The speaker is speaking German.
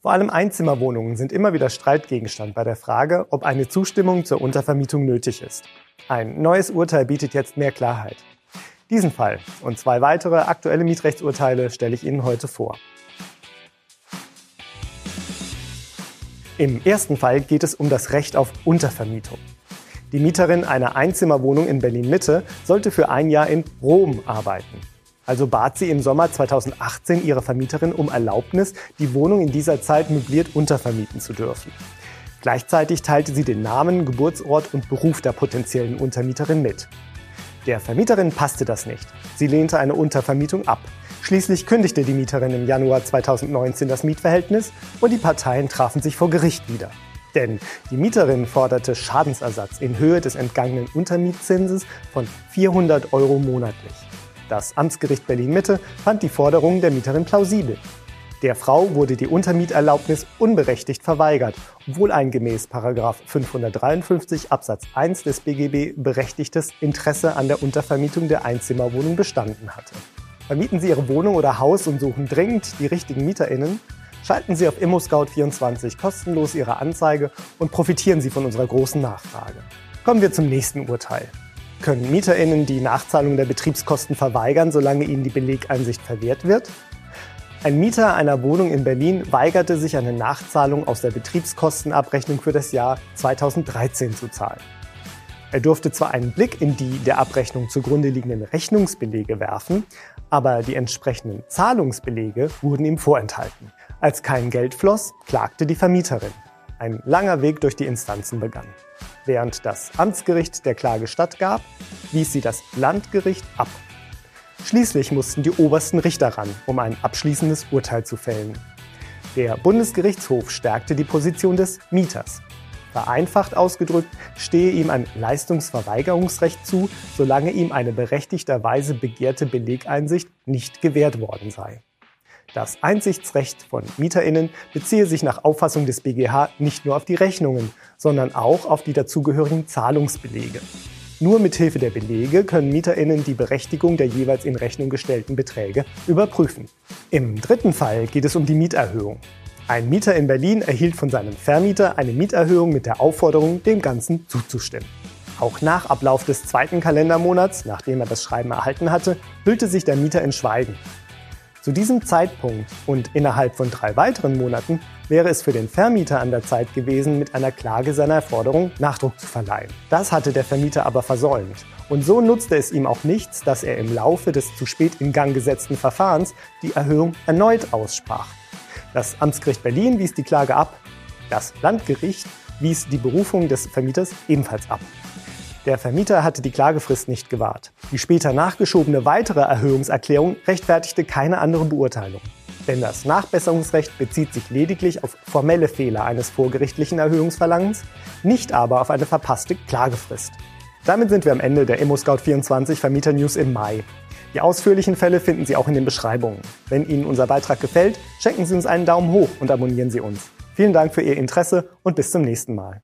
Vor allem Einzimmerwohnungen sind immer wieder Streitgegenstand bei der Frage, ob eine Zustimmung zur Untervermietung nötig ist. Ein neues Urteil bietet jetzt mehr Klarheit. Diesen Fall und zwei weitere aktuelle Mietrechtsurteile stelle ich Ihnen heute vor. Im ersten Fall geht es um das Recht auf Untervermietung. Die Mieterin einer Einzimmerwohnung in Berlin-Mitte sollte für ein Jahr in Rom arbeiten. Also bat sie im Sommer 2018 ihre Vermieterin um Erlaubnis, die Wohnung in dieser Zeit möbliert untervermieten zu dürfen. Gleichzeitig teilte sie den Namen, Geburtsort und Beruf der potenziellen Untermieterin mit. Der Vermieterin passte das nicht. Sie lehnte eine Untervermietung ab. Schließlich kündigte die Mieterin im Januar 2019 das Mietverhältnis und die Parteien trafen sich vor Gericht wieder. Denn die Mieterin forderte Schadensersatz in Höhe des entgangenen Untermietzinses von 400 Euro monatlich. Das Amtsgericht Berlin-Mitte fand die Forderungen der Mieterin plausibel. Der Frau wurde die Untermieterlaubnis unberechtigt verweigert, obwohl ein gemäß 553 Absatz 1 des BGB berechtigtes Interesse an der Untervermietung der Einzimmerwohnung bestanden hatte. Vermieten Sie Ihre Wohnung oder Haus und suchen dringend die richtigen MieterInnen? Schalten Sie auf ImmoScout24 kostenlos Ihre Anzeige und profitieren Sie von unserer großen Nachfrage. Kommen wir zum nächsten Urteil können MieterInnen die Nachzahlung der Betriebskosten verweigern, solange ihnen die Belegeinsicht verwehrt wird. Ein Mieter einer Wohnung in Berlin weigerte sich eine Nachzahlung aus der Betriebskostenabrechnung für das Jahr 2013 zu zahlen. Er durfte zwar einen Blick in die der Abrechnung zugrunde liegenden Rechnungsbelege werfen, aber die entsprechenden Zahlungsbelege wurden ihm vorenthalten. Als kein Geld floss, klagte die Vermieterin. Ein langer Weg durch die Instanzen begann. Während das Amtsgericht der Klage stattgab, wies sie das Landgericht ab. Schließlich mussten die obersten Richter ran, um ein abschließendes Urteil zu fällen. Der Bundesgerichtshof stärkte die Position des Mieters. Vereinfacht ausgedrückt stehe ihm ein Leistungsverweigerungsrecht zu, solange ihm eine berechtigterweise begehrte Belegeinsicht nicht gewährt worden sei. Das Einsichtsrecht von MieterInnen beziehe sich nach Auffassung des BGH nicht nur auf die Rechnungen, sondern auch auf die dazugehörigen Zahlungsbelege. Nur mit Hilfe der Belege können MieterInnen die Berechtigung der jeweils in Rechnung gestellten Beträge überprüfen. Im dritten Fall geht es um die Mieterhöhung. Ein Mieter in Berlin erhielt von seinem Vermieter eine Mieterhöhung mit der Aufforderung, dem Ganzen zuzustimmen. Auch nach Ablauf des zweiten Kalendermonats, nachdem er das Schreiben erhalten hatte, hüllte sich der Mieter in Schweigen. Zu diesem Zeitpunkt und innerhalb von drei weiteren Monaten wäre es für den Vermieter an der Zeit gewesen, mit einer Klage seiner Forderung Nachdruck zu verleihen. Das hatte der Vermieter aber versäumt. Und so nutzte es ihm auch nichts, dass er im Laufe des zu spät in Gang gesetzten Verfahrens die Erhöhung erneut aussprach. Das Amtsgericht Berlin wies die Klage ab. Das Landgericht wies die Berufung des Vermieters ebenfalls ab. Der Vermieter hatte die Klagefrist nicht gewahrt. Die später nachgeschobene weitere Erhöhungserklärung rechtfertigte keine andere Beurteilung. Denn das Nachbesserungsrecht bezieht sich lediglich auf formelle Fehler eines vorgerichtlichen Erhöhungsverlangens, nicht aber auf eine verpasste Klagefrist. Damit sind wir am Ende der ImmoScout24 Vermieter News im Mai. Die ausführlichen Fälle finden Sie auch in den Beschreibungen. Wenn Ihnen unser Beitrag gefällt, schenken Sie uns einen Daumen hoch und abonnieren Sie uns. Vielen Dank für Ihr Interesse und bis zum nächsten Mal.